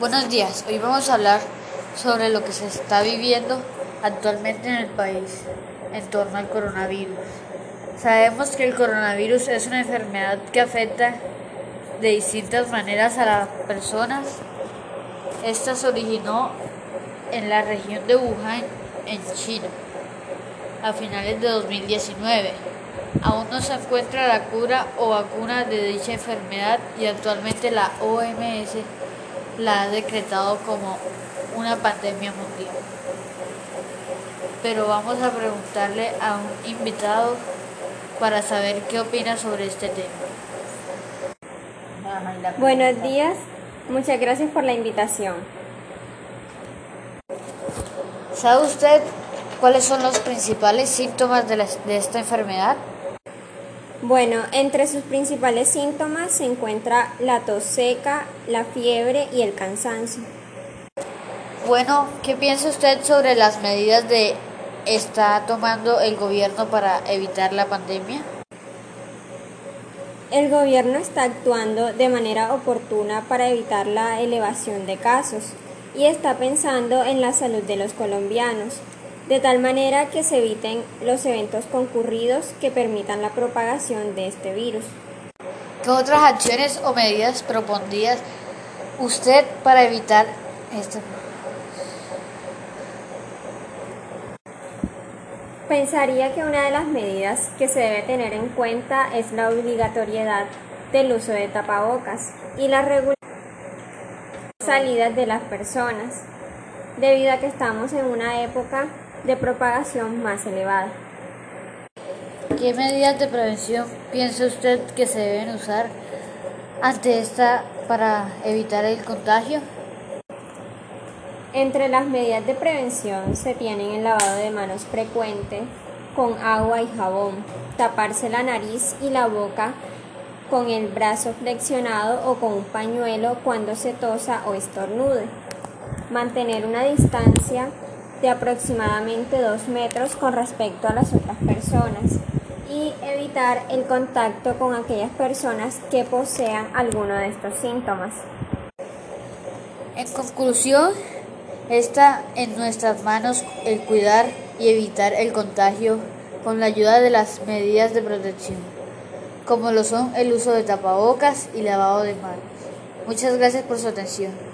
Buenos días, hoy vamos a hablar sobre lo que se está viviendo actualmente en el país en torno al coronavirus. Sabemos que el coronavirus es una enfermedad que afecta de distintas maneras a las personas. Esta se originó en la región de Wuhan, en China, a finales de 2019. Aún no se encuentra la cura o vacuna de dicha enfermedad y actualmente la OMS la ha decretado como una pandemia mundial. Pero vamos a preguntarle a un invitado para saber qué opina sobre este tema. Buenos días, muchas gracias por la invitación. ¿Sabe usted cuáles son los principales síntomas de, la, de esta enfermedad? Bueno, entre sus principales síntomas se encuentra la tos seca, la fiebre y el cansancio. Bueno, ¿qué piensa usted sobre las medidas de está tomando el gobierno para evitar la pandemia? El gobierno está actuando de manera oportuna para evitar la elevación de casos y está pensando en la salud de los colombianos de tal manera que se eviten los eventos concurridos que permitan la propagación de este virus. ¿Qué otras acciones o medidas propondría usted para evitar esto? Pensaría que una de las medidas que se debe tener en cuenta es la obligatoriedad del uso de tapabocas y la regulación salidas de las personas, debido a que estamos en una época de propagación más elevada. ¿Qué medidas de prevención piensa usted que se deben usar ante esta para evitar el contagio? Entre las medidas de prevención se tienen el lavado de manos frecuente con agua y jabón, taparse la nariz y la boca con el brazo flexionado o con un pañuelo cuando se tosa o estornude, mantener una distancia de aproximadamente 2 metros con respecto a las otras personas y evitar el contacto con aquellas personas que posean alguno de estos síntomas. En conclusión, está en nuestras manos el cuidar y evitar el contagio con la ayuda de las medidas de protección, como lo son el uso de tapabocas y lavado de manos. Muchas gracias por su atención.